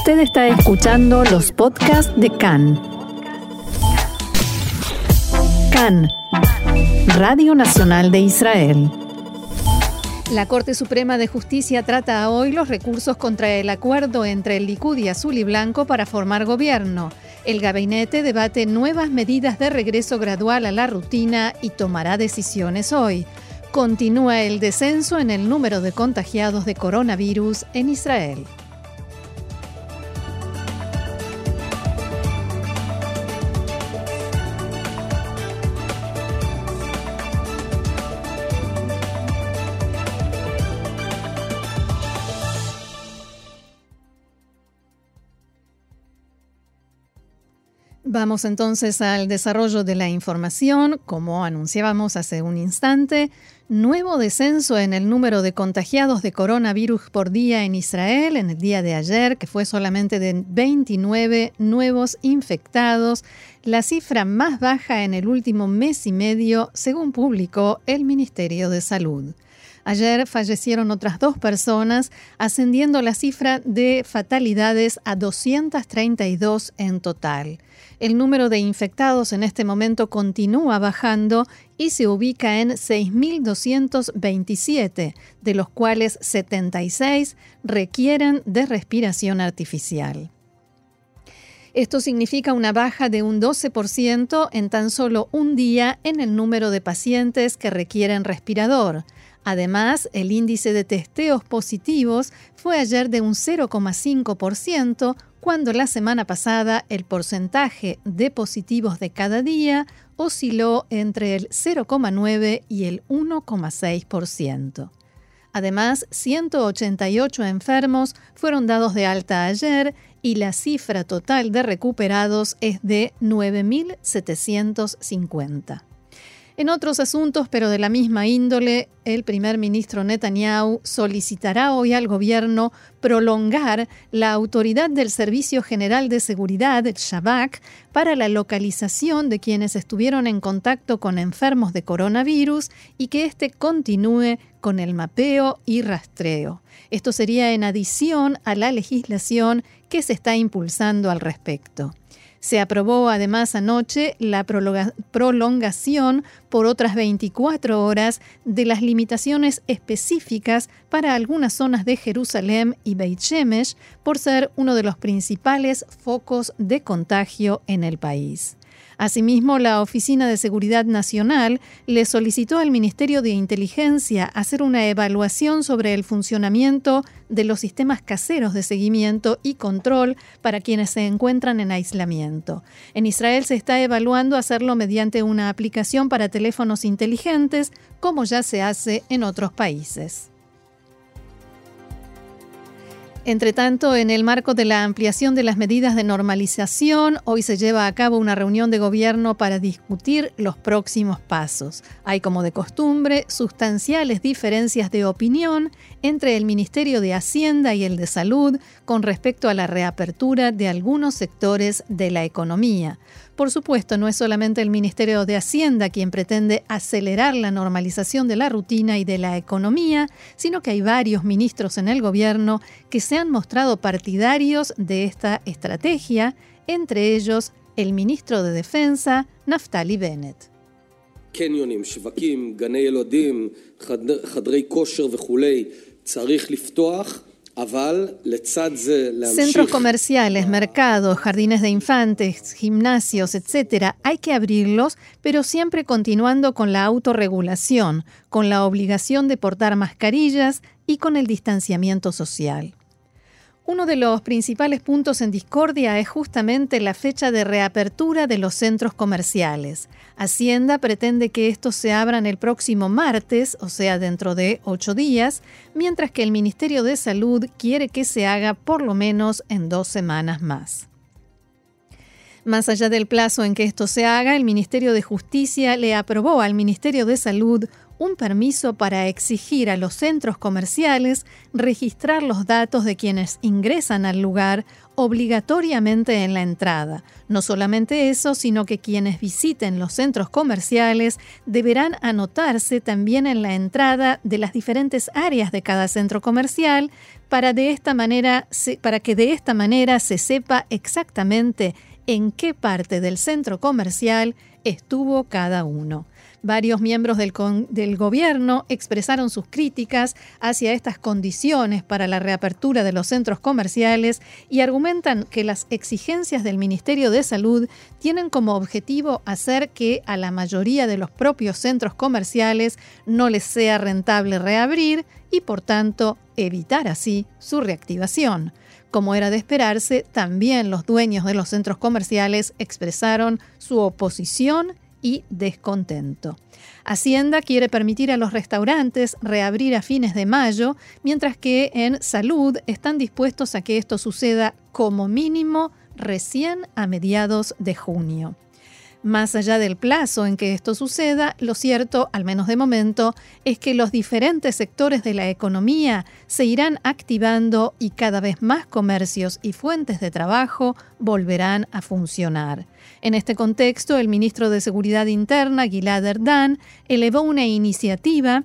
Usted está escuchando los podcasts de CAN. CAN, Radio Nacional de Israel. La Corte Suprema de Justicia trata hoy los recursos contra el acuerdo entre el Likud y Azul y Blanco para formar gobierno. El gabinete debate nuevas medidas de regreso gradual a la rutina y tomará decisiones hoy. Continúa el descenso en el número de contagiados de coronavirus en Israel. Vamos entonces al desarrollo de la información. Como anunciábamos hace un instante, nuevo descenso en el número de contagiados de coronavirus por día en Israel en el día de ayer, que fue solamente de 29 nuevos infectados, la cifra más baja en el último mes y medio, según publicó el Ministerio de Salud. Ayer fallecieron otras dos personas, ascendiendo la cifra de fatalidades a 232 en total. El número de infectados en este momento continúa bajando y se ubica en 6.227, de los cuales 76 requieren de respiración artificial. Esto significa una baja de un 12% en tan solo un día en el número de pacientes que requieren respirador. Además, el índice de testeos positivos fue ayer de un 0,5%, cuando la semana pasada el porcentaje de positivos de cada día osciló entre el 0,9 y el 1,6%. Además, 188 enfermos fueron dados de alta ayer y la cifra total de recuperados es de 9.750. En otros asuntos, pero de la misma índole, el primer ministro Netanyahu solicitará hoy al gobierno prolongar la autoridad del Servicio General de Seguridad, el Shabak, para la localización de quienes estuvieron en contacto con enfermos de coronavirus y que éste continúe con el mapeo y rastreo. Esto sería en adición a la legislación que se está impulsando al respecto. Se aprobó además anoche la prolongación por otras 24 horas de las limitaciones específicas para algunas zonas de Jerusalén y Beit Shemesh por ser uno de los principales focos de contagio en el país. Asimismo, la Oficina de Seguridad Nacional le solicitó al Ministerio de Inteligencia hacer una evaluación sobre el funcionamiento de los sistemas caseros de seguimiento y control para quienes se encuentran en aislamiento. En Israel se está evaluando hacerlo mediante una aplicación para teléfonos inteligentes, como ya se hace en otros países. Entre tanto, en el marco de la ampliación de las medidas de normalización, hoy se lleva a cabo una reunión de gobierno para discutir los próximos pasos. Hay, como de costumbre, sustanciales diferencias de opinión entre el Ministerio de Hacienda y el de Salud con respecto a la reapertura de algunos sectores de la economía. Por supuesto, no es solamente el Ministerio de Hacienda quien pretende acelerar la normalización de la rutina y de la economía, sino que hay varios ministros en el gobierno que se han mostrado partidarios de esta estrategia, entre ellos el ministro de Defensa, Naftali Bennett. Centros comerciales, mercados, jardines de infantes, gimnasios, etc. Hay que abrirlos, pero siempre continuando con la autorregulación, con la obligación de portar mascarillas y con el distanciamiento social. Uno de los principales puntos en discordia es justamente la fecha de reapertura de los centros comerciales. Hacienda pretende que estos se abran el próximo martes, o sea, dentro de ocho días, mientras que el Ministerio de Salud quiere que se haga por lo menos en dos semanas más. Más allá del plazo en que esto se haga, el Ministerio de Justicia le aprobó al Ministerio de Salud un permiso para exigir a los centros comerciales registrar los datos de quienes ingresan al lugar obligatoriamente en la entrada. No solamente eso, sino que quienes visiten los centros comerciales deberán anotarse también en la entrada de las diferentes áreas de cada centro comercial para, de esta manera, para que de esta manera se sepa exactamente en qué parte del centro comercial estuvo cada uno. Varios miembros del, gobierno expresaron sus críticas hacia estas condiciones para la reapertura de los centros comerciales y argumentan que las exigencias del Ministerio de Salud tienen como objetivo hacer que a la mayoría de los propios centros comerciales no les sea rentable reabrir y por tanto evitar así su reactivación. Como era de esperarse, también los dueños de los centros comerciales expresaron su oposición y descontento. Hacienda quiere permitir a los restaurantes reabrir a fines de mayo, mientras que en salud están dispuestos a que esto suceda como mínimo recién a mediados de junio. Más allá del plazo en que esto suceda, lo cierto, al menos de momento, es que los diferentes sectores de la economía se irán activando y cada vez más comercios y fuentes de trabajo volverán a funcionar. En este contexto, el ministro de Seguridad Interna, Gilad Erdan, elevó una iniciativa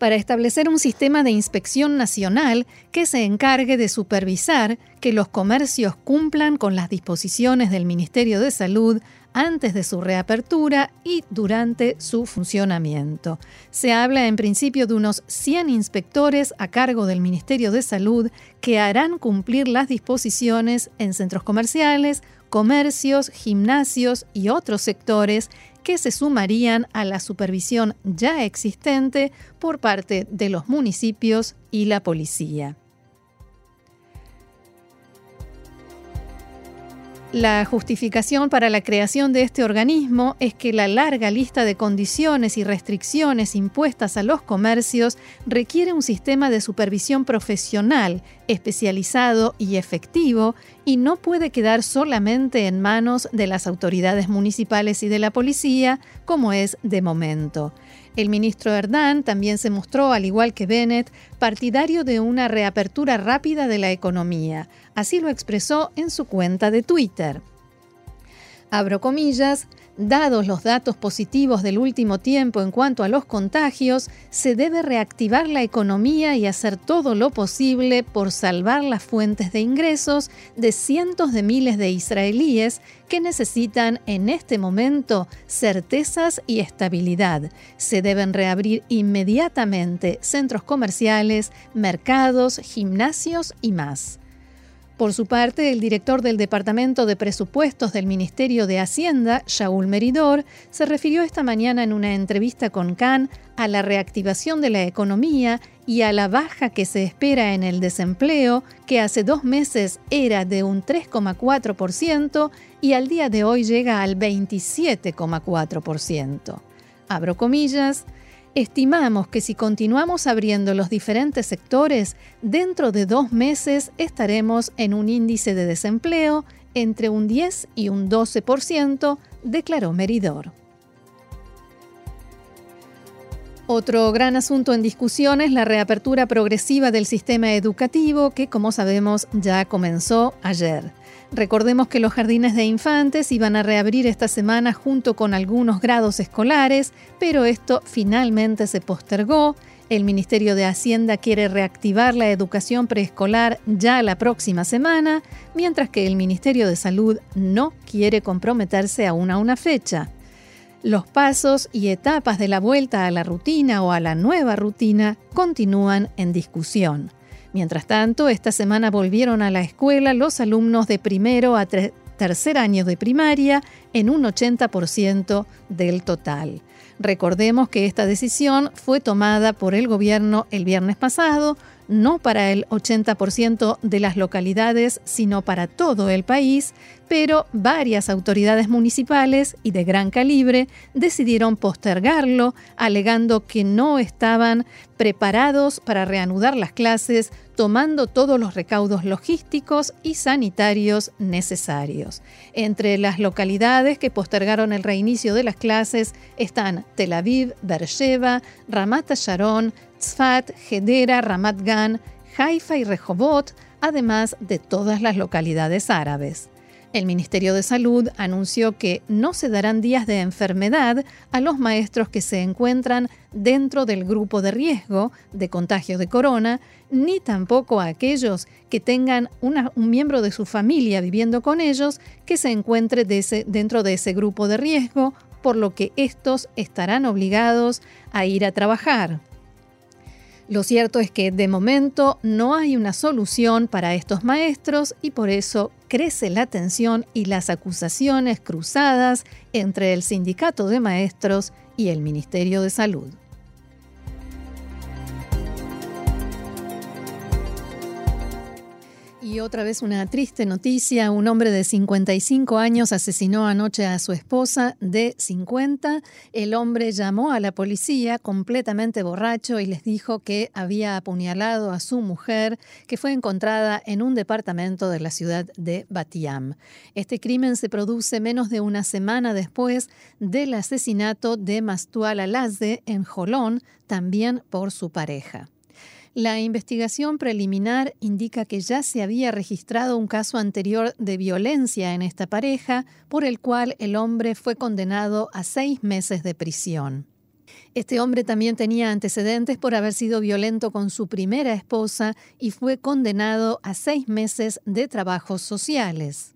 para establecer un sistema de inspección nacional que se encargue de supervisar que los comercios cumplan con las disposiciones del Ministerio de Salud antes de su reapertura y durante su funcionamiento. Se habla en principio de unos 100 inspectores a cargo del Ministerio de Salud que harán cumplir las disposiciones en centros comerciales, comercios, gimnasios y otros sectores que se sumarían a la supervisión ya existente por parte de los municipios y la policía. La justificación para la creación de este organismo es que la larga lista de condiciones y restricciones impuestas a los comercios requiere un sistema de supervisión profesional, especializado y efectivo, y no puede quedar solamente en manos de las autoridades municipales y de la policía, como es de momento. El ministro Erdán también se mostró, al igual que Bennett, partidario de una reapertura rápida de la economía. Así lo expresó en su cuenta de Twitter. Abro comillas, Dados los datos positivos del último tiempo en cuanto a los contagios, se debe reactivar la economía y hacer todo lo posible por salvar las fuentes de ingresos de cientos de miles de israelíes que necesitan en este momento certezas y estabilidad. Se deben reabrir inmediatamente centros comerciales, mercados, gimnasios y más. Por su parte, el director del Departamento de Presupuestos del Ministerio de Hacienda, Shaul Meridor, se refirió esta mañana en una entrevista con Khan a la reactivación de la economía y a la baja que se espera en el desempleo, que hace dos meses era de un 3,4% y al día de hoy llega al 27,4%. Abro comillas, Estimamos que si continuamos abriendo los diferentes sectores, dentro de dos meses estaremos en un índice de desempleo entre un 10 y un 12%, declaró Meridor. Otro gran asunto en discusión es la reapertura progresiva del sistema educativo que, como sabemos, ya comenzó ayer. Recordemos que los jardines de infantes iban a reabrir esta semana junto con algunos grados escolares, pero esto finalmente se postergó. El Ministerio de Hacienda quiere reactivar la educación preescolar ya la próxima semana, mientras que el Ministerio de Salud no quiere comprometerse aún a una fecha. Los pasos y etapas de la vuelta a la rutina o a la nueva rutina continúan en discusión. Mientras tanto, esta semana volvieron a la escuela los alumnos de primero a tercer año de primaria en un 80% del total. Recordemos que esta decisión fue tomada por el gobierno el viernes pasado, no para el 80% de las localidades, sino para todo el país, pero varias autoridades municipales y de gran calibre decidieron postergarlo, alegando que no estaban preparados para reanudar las clases, tomando todos los recaudos logísticos y sanitarios necesarios. Entre las localidades que postergaron el reinicio de las clases están Tel Aviv, Beersheba, Ramat Sharon, Tzfat, Hedera, Ramat Gan, Haifa y Rehovot, además de todas las localidades árabes. El Ministerio de Salud anunció que no se darán días de enfermedad a los maestros que se encuentran dentro del grupo de riesgo de contagio de corona, ni tampoco a aquellos que tengan un miembro de su familia viviendo con ellos que se encuentre dentro de ese grupo de riesgo, por lo que estos estarán obligados a ir a trabajar. Lo cierto es que de momento no hay una solución para estos maestros y por eso crece la tensión y las acusaciones cruzadas entre el sindicato de maestros y el Ministerio de Salud. Y otra vez una triste noticia. Un hombre de 55 años asesinó anoche a su esposa de 50. El hombre llamó a la policía completamente borracho y les dijo que había apuñalado a su mujer, que fue encontrada en un departamento de la ciudad de Batiam. Este crimen se produce menos de una semana después del asesinato de Mastual Alazde en Jolón, también por su pareja. La investigación preliminar indica que ya se había registrado un caso anterior de violencia en esta pareja, por el cual el hombre fue condenado a seis meses de prisión. Este hombre también tenía antecedentes por haber sido violento con su primera esposa y fue condenado a seis meses de trabajos sociales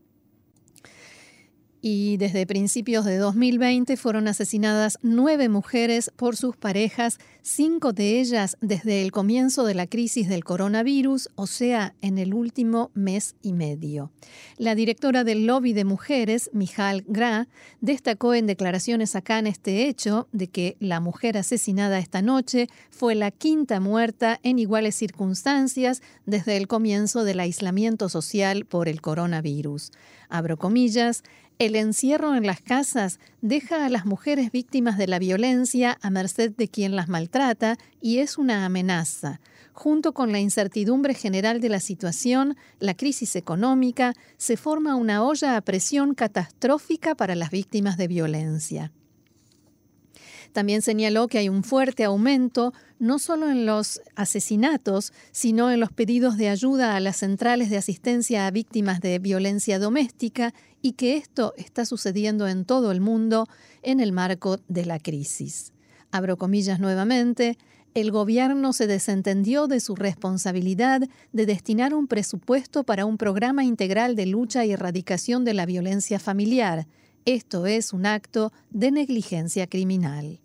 y desde principios de 2020 fueron asesinadas nueve mujeres por sus parejas, cinco de ellas desde el comienzo de la crisis del coronavirus, o sea, en el último mes y medio. La directora del lobby de mujeres, Mijal Gra, destacó en declaraciones acá en este hecho de que la mujer asesinada esta noche fue la quinta muerta en iguales circunstancias desde el comienzo del aislamiento social por el coronavirus. Abro comillas, el encierro en las casas deja a las mujeres víctimas de la violencia a merced de quien las maltrata y es una amenaza. Junto con la incertidumbre general de la situación, la crisis económica, se forma una olla a presión catastrófica para las víctimas de violencia. También señaló que hay un fuerte aumento no solo en los asesinatos, sino en los pedidos de ayuda a las centrales de asistencia a víctimas de violencia doméstica y que esto está sucediendo en todo el mundo en el marco de la crisis. Abro comillas nuevamente, el gobierno se desentendió de su responsabilidad de destinar un presupuesto para un programa integral de lucha y erradicación de la violencia familiar. Esto es un acto de negligencia criminal.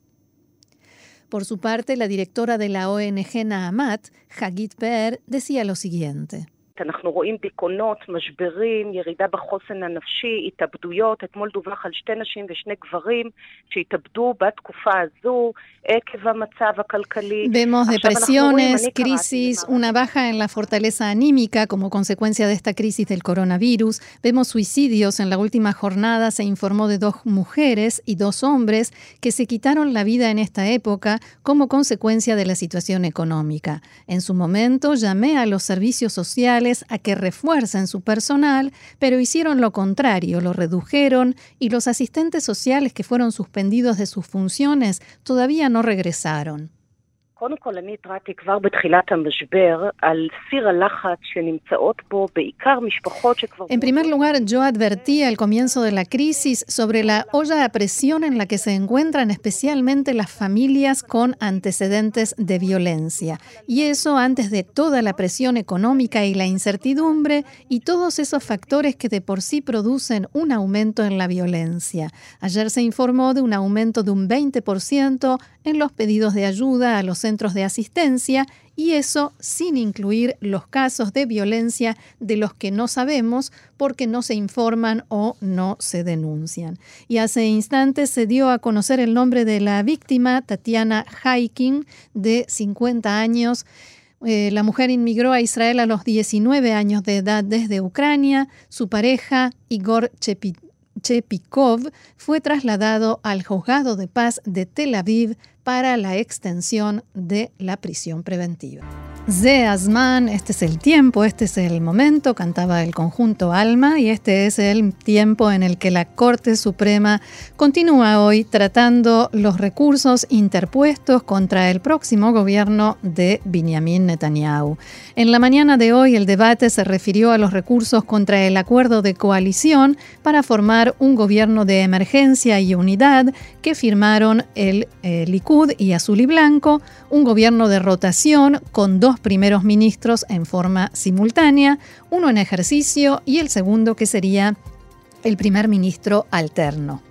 Por su parte, la directora de la ONG Nahamat, Hagit Per, decía lo siguiente. אנחנו רואים דיכאונות, משברים, ירידה בחוסן הנפשי, התאבדויות. אתמול דווח על שתי נשים ושני גברים שהתאבדו בתקופה הזו עקב המצב הכלכלי. Vemos depresiones, crisis, una baja en la fortaleza anímica como consecuencia de esta crisis del coronavirus. Vemos suicidios. En la última jornada se informó de dos mujeres y dos hombres que se quitaron la vida en esta época como consecuencia de la situación económica. En su momento llamé a los servicios sociales a que refuercen su personal, pero hicieron lo contrario, lo redujeron y los asistentes sociales que fueron suspendidos de sus funciones todavía no regresaron. En primer lugar, yo advertí al comienzo de la crisis sobre la olla a presión en la que se encuentran especialmente las familias con antecedentes de violencia. Y eso antes de toda la presión económica y la incertidumbre y todos esos factores que de por sí producen un aumento en la violencia. Ayer se informó de un aumento de un 20% en los pedidos de ayuda a los centros de asistencia y eso sin incluir los casos de violencia de los que no sabemos porque no se informan o no se denuncian. Y hace instantes se dio a conocer el nombre de la víctima, Tatiana Haikin, de 50 años Eh, la mujer inmigró a Israel a los 19 años de edad desde Ucrania. Su pareja, Igor Chepikov, fue trasladado al juzgado de paz de Tel Aviv para la extensión de la prisión preventiva. Ze Azman, este es el tiempo, este es el momento, cantaba el conjunto Alma, y este es el tiempo en el que la Corte Suprema continúa hoy tratando los recursos interpuestos contra el próximo gobierno de Benjamin Netanyahu. En la mañana de hoy el debate se refirió a los recursos contra el acuerdo de coalición para formar un gobierno de emergencia y unidad que firmaron el eh, Likud y Azul y Blanco, un gobierno de rotación con primeros ministros en forma simultánea, uno en ejercicio y el segundo que sería el primer ministro alterno.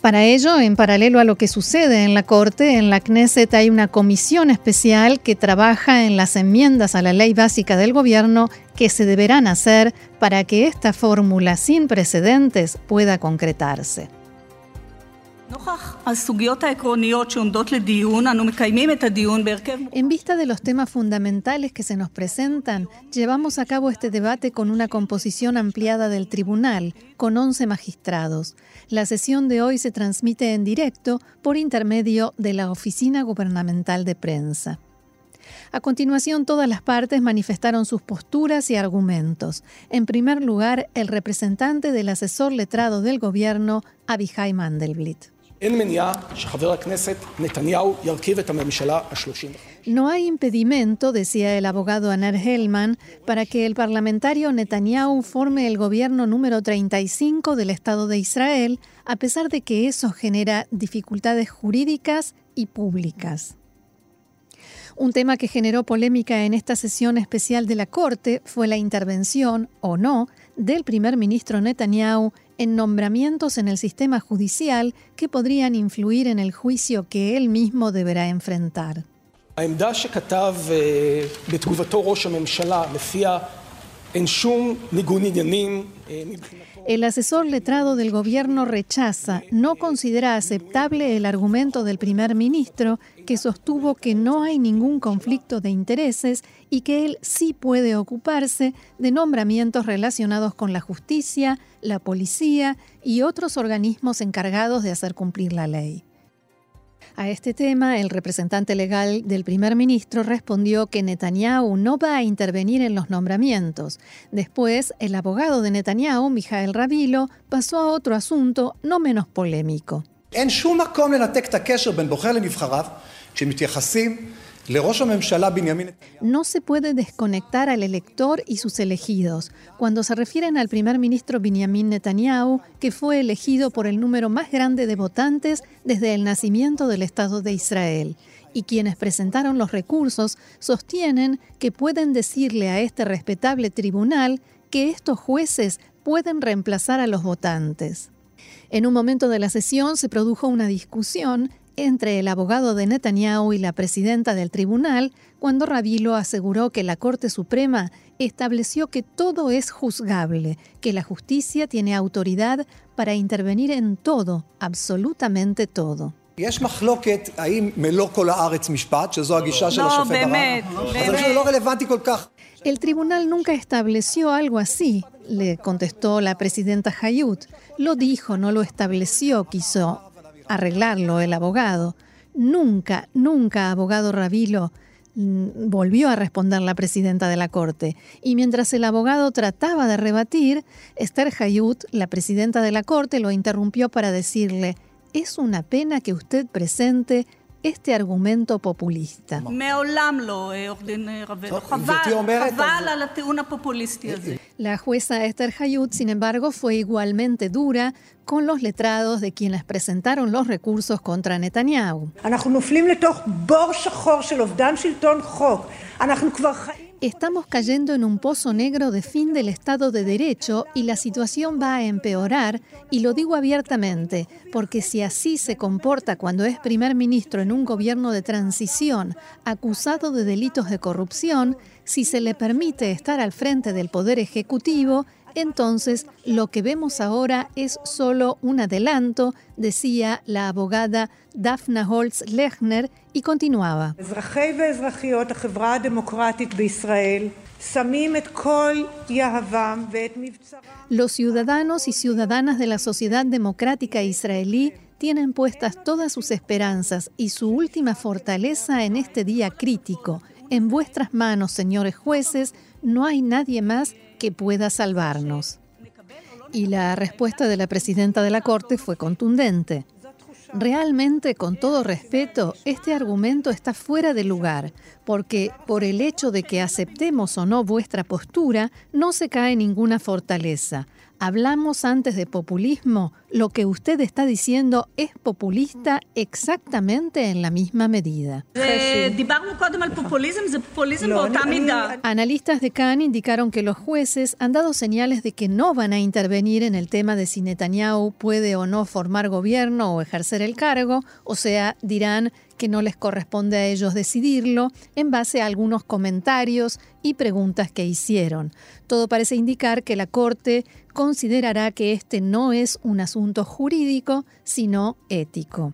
Para ello, en paralelo a lo que sucede en la Corte, en la Knesset hay una comisión especial que trabaja en las enmiendas a la ley básica del gobierno que se deberán hacer para que esta fórmula sin precedentes pueda concretarse. En vista de los temas fundamentales que se nos presentan, llevamos a cabo este debate con una composición ampliada del tribunal, con 11 magistrados. La sesión de hoy se transmite en directo por intermedio de la Oficina Gubernamental de Prensa. A continuación, todas las partes manifestaron sus posturas y argumentos. En primer lugar, el representante del asesor letrado del gobierno, Abihai Mandelblit. No hay impedimento, decía el abogado Aner Hellman, para que el parlamentario Netanyahu forme el gobierno número 35 del Estado de Israel, a pesar de que eso genera dificultades jurídicas y públicas. Un tema que generó polémica en esta sesión especial de la Corte fue la intervención, o no, del primer ministro Netanyahu en nombramientos en el sistema judicial que podrían influir en el juicio que él mismo deberá enfrentar. El asesor letrado del gobierno rechaza, no considera aceptable el argumento del primer ministro que sostuvo que no hay ningún conflicto de intereses y que él sí puede ocuparse de nombramientos relacionados con la justicia, la policía y otros organismos encargados de hacer cumplir la ley. A este tema, el representante legal del primer ministro respondió que Netanyahu no va a intervenir en los nombramientos. Después, el abogado de Netanyahu, Mijael Rabilo, pasó a otro asunto no menos polémico. No se puede desconectar al elector y sus elegidos cuando se refieren al primer ministro Benjamin Netanyahu, que fue elegido por el número más grande de votantes desde el nacimiento del Estado de Israel. Y quienes presentaron los recursos sostienen que pueden decirle a este respetable tribunal que estos jueces pueden reemplazar a los votantes. En un momento de la sesión se produjo una discusión entre el abogado de Netanyahu y la presidenta del tribunal cuando Rabilo aseguró que la Corte Suprema estableció que todo es juzgable, que la justicia tiene autoridad para intervenir en todo, absolutamente todo. El tribunal nunca estableció algo así, le contestó la presidenta Hayut. Lo dijo, no lo estableció, quiso arreglarlo el abogado. Nunca, nunca, abogado Rabilo, mm, volvió a responder la presidenta de la Corte. Y mientras el abogado trataba de rebatir, Esther Hayut, la presidenta de la Corte, lo interrumpió para decirle, es una pena que usted presente este argumento populista. La jueza Esther Hayut, sin embargo, fue igualmente dura con los letrados de quienes presentaron los recursos contra Netanyahu. Estamos cayendo en un pozo negro de fin del Estado de Derecho y la situación va a empeorar, y lo digo abiertamente, porque si así se comporta cuando es primer ministro en un gobierno de transición acusado de delitos de corrupción, si se le permite estar al frente del Poder Ejecutivo, entonces lo que vemos ahora es solo un adelanto, decía la abogada Daphna Holtz Lechner y continuaba. Los ciudadanos y ciudadanas de la sociedad democrática israelí tienen puestas todas sus esperanzas y su última fortaleza en este día crítico. En vuestras manos, señores jueces, no hay nadie más que pueda salvarnos. Y la respuesta de la presidenta de la Corte fue contundente. Realmente, con todo respeto, este argumento está fuera de lugar, porque por el hecho de que aceptemos o no vuestra postura, no se cae ninguna fortaleza hablamos antes de populismo, lo que usted está diciendo es populista exactamente en la misma medida. Analistas de Cannes indicaron que los jueces han dado señales de que no van a intervenir en el tema de si Netanyahu puede o no formar gobierno o ejercer el cargo, o sea, dirán que no les corresponde a ellos decidirlo en base a algunos comentarios y preguntas que hicieron. Todo parece indicar que la Corte considerará que este no es un asunto jurídico, sino ético.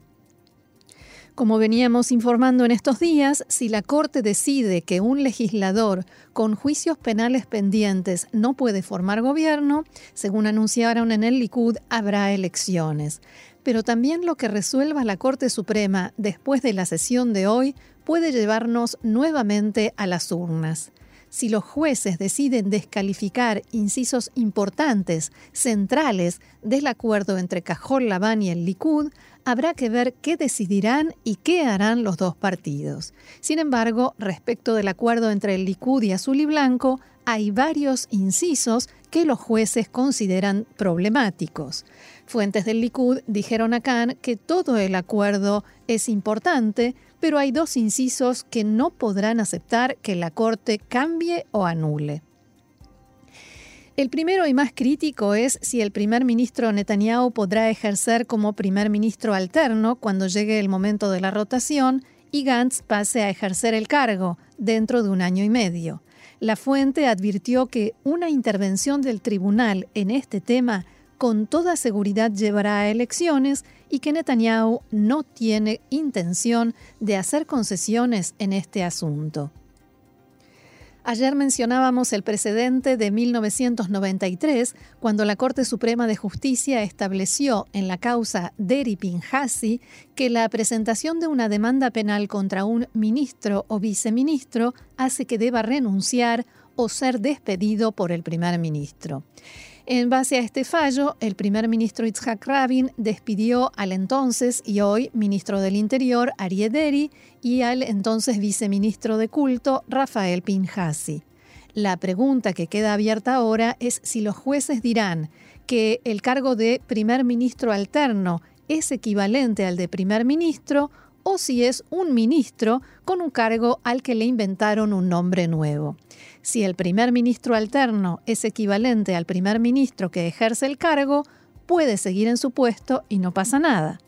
Como veníamos informando en estos días, si la Corte decide que un legislador con juicios penales pendientes no puede formar gobierno, según anunciaron en el Likud, habrá elecciones pero también lo que resuelva la Corte Suprema después de la sesión de hoy puede llevarnos nuevamente a las urnas. Si los jueces deciden descalificar incisos importantes, centrales del acuerdo entre Cajol Labán y el Likud, habrá que ver qué decidirán y qué harán los dos partidos. Sin embargo, respecto del acuerdo entre el Likud y Azul y Blanco, hay varios incisos que los jueces consideran problemáticos. Fuentes del Likud dijeron a Khan que todo el acuerdo es importante, pero hay dos incisos que no podrán aceptar que la Corte cambie o anule. El primero y más crítico es si el primer ministro Netanyahu podrá ejercer como primer ministro alterno cuando llegue el momento de la rotación y Gantz pase a ejercer el cargo dentro de un año y medio. La fuente advirtió que una intervención del tribunal en este tema con toda seguridad llevará a elecciones y que Netanyahu no tiene intención de hacer concesiones en este asunto. Ayer mencionábamos el precedente de 1993, cuando la Corte Suprema de Justicia estableció en la causa Deri Pinhasi que la presentación de una demanda penal contra un ministro o viceministro hace que deba renunciar o ser despedido por el primer ministro. En base a este fallo, el primer ministro Itzhak Rabin despidió al entonces y hoy ministro del Interior, Arieh Deri, y al entonces viceministro de culto, Rafael Pinhasi. La pregunta que queda abierta ahora es si los jueces dirán que el cargo de primer ministro alterno es equivalente al de primer ministro o si es un ministro con un cargo al que le inventaron un nombre nuevo. Si el primer ministro alterno es equivalente al primer ministro que ejerce el cargo, puede seguir en su puesto y no pasa nada.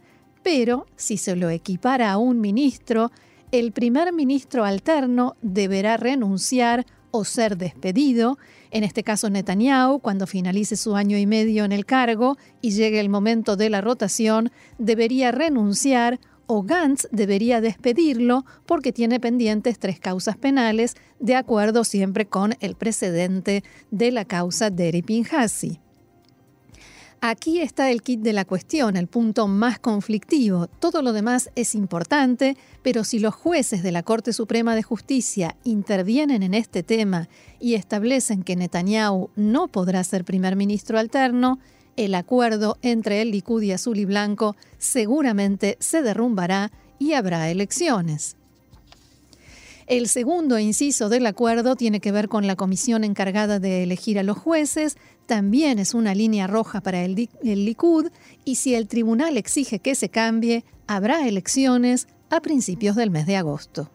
Pero si se lo equipara a un ministro, el primer ministro alterno deberá renunciar o ser despedido, en este caso Netanyahu, cuando finalice su año y medio en el cargo y llegue el momento de la rotación, debería renunciar o Gantz debería despedirlo porque tiene pendientes tres causas penales, de acuerdo siempre con el precedente de la causa Deri Pinhasi. Aquí está el kit de la cuestión, el punto más conflictivo. Todo lo demás es importante, pero si los jueces de la Corte Suprema de Justicia intervienen en este tema y establecen que Netanyahu no podrá ser primer ministro alterno, el acuerdo entre el Likud y Azul y Blanco seguramente se derrumbará y habrá elecciones. El segundo inciso del acuerdo tiene que ver con la comisión encargada de elegir a los jueces, también es una línea roja para el, el Likud y si el tribunal exige que se cambie, habrá elecciones a principios del mes de agosto.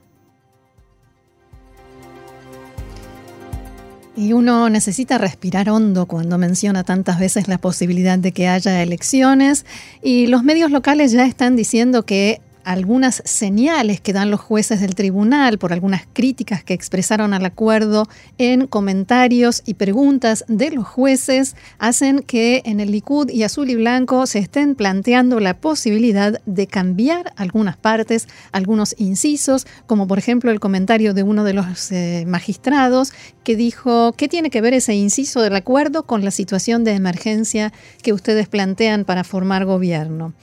Y uno necesita respirar hondo cuando menciona tantas veces la posibilidad de que haya elecciones y los medios locales ya están diciendo que algunas señales que dan los jueces del tribunal por algunas críticas que expresaron al acuerdo en comentarios y preguntas de los jueces hacen que en el Likud y Azul y Blanco se estén planteando la posibilidad de cambiar algunas partes, algunos incisos, como por ejemplo el comentario de uno de los eh, magistrados que dijo, ¿qué tiene que ver ese inciso del acuerdo con la situación de emergencia que ustedes plantean para formar gobierno?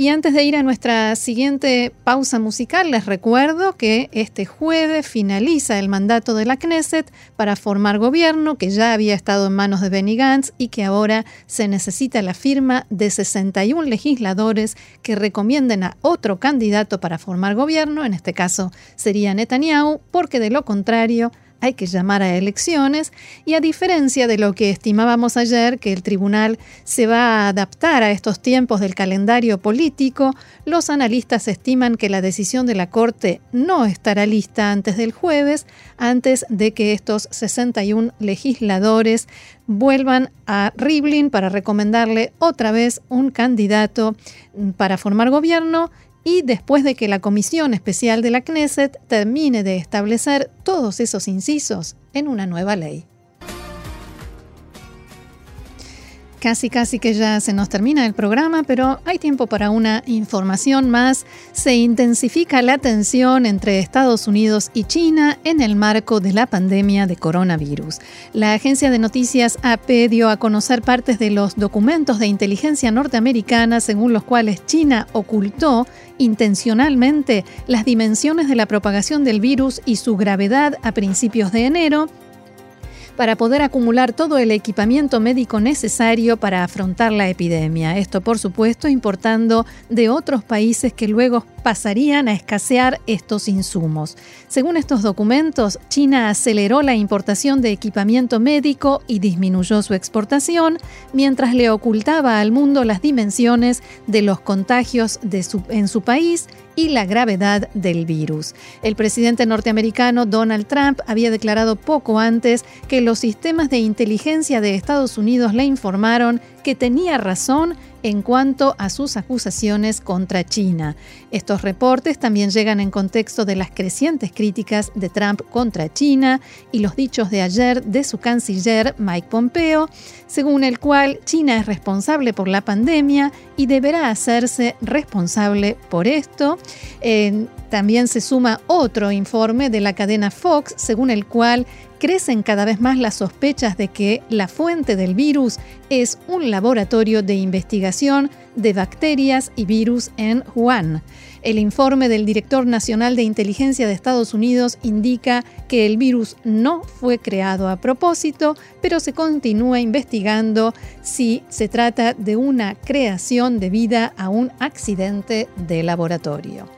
Y antes de ir a nuestra siguiente pausa musical, les recuerdo que este jueves finaliza el mandato de la Knesset para formar gobierno, que ya había estado en manos de Benny Gantz y que ahora se necesita la firma de 61 legisladores que recomienden a otro candidato para formar gobierno, en este caso sería Netanyahu, porque de lo contrario, hay que llamar a elecciones y a diferencia de lo que estimábamos ayer, que el tribunal se va a adaptar a estos tiempos del calendario político, los analistas estiman que la decisión de la Corte no estará lista antes del jueves, antes de que estos 61 legisladores vuelvan a Rivlin para recomendarle otra vez un candidato para formar gobierno y después de que la Comisión Especial de la Knesset termine de establecer todos esos incisos en una nueva ley. Casi, casi que ya se nos termina el programa, pero hay tiempo para una información más. Se intensifica la tensión entre Estados Unidos y China en el marco de la pandemia de coronavirus. La agencia de noticias AP a conocer partes de los documentos de inteligencia norteamericana según los cuales China ocultó intencionalmente las dimensiones de la propagación del virus y su gravedad a principios de enero para poder acumular todo el equipamiento médico necesario para afrontar la epidemia. Esto, por supuesto, importando de otros países que luego pasarían a escasear estos insumos. Según estos documentos, China aceleró la importación de equipamiento médico y disminuyó su exportación, mientras le ocultaba al mundo las dimensiones de los contagios en su país y la gravedad del virus. El presidente norteamericano Donald Trump había declarado poco antes que los sistemas de inteligencia de Estados Unidos le informaron que tenía razón en cuanto a sus acusaciones contra China. Estos reportes también llegan en contexto de las crecientes críticas de Trump contra China y los dichos de ayer de su canciller Mike Pompeo, según el cual China es responsable por la pandemia y deberá hacerse responsable por esto. también se suma otro informe de la cadena Fox, según el cual crecen cada vez más las sospechas de que la fuente del virus es un laboratorio de investigación de bacterias y virus en Wuhan. El informe del director nacional de inteligencia de Estados Unidos indica que el virus no fue creado a propósito, pero se continúa investigando si se trata de una creación debida a un accidente de laboratorio.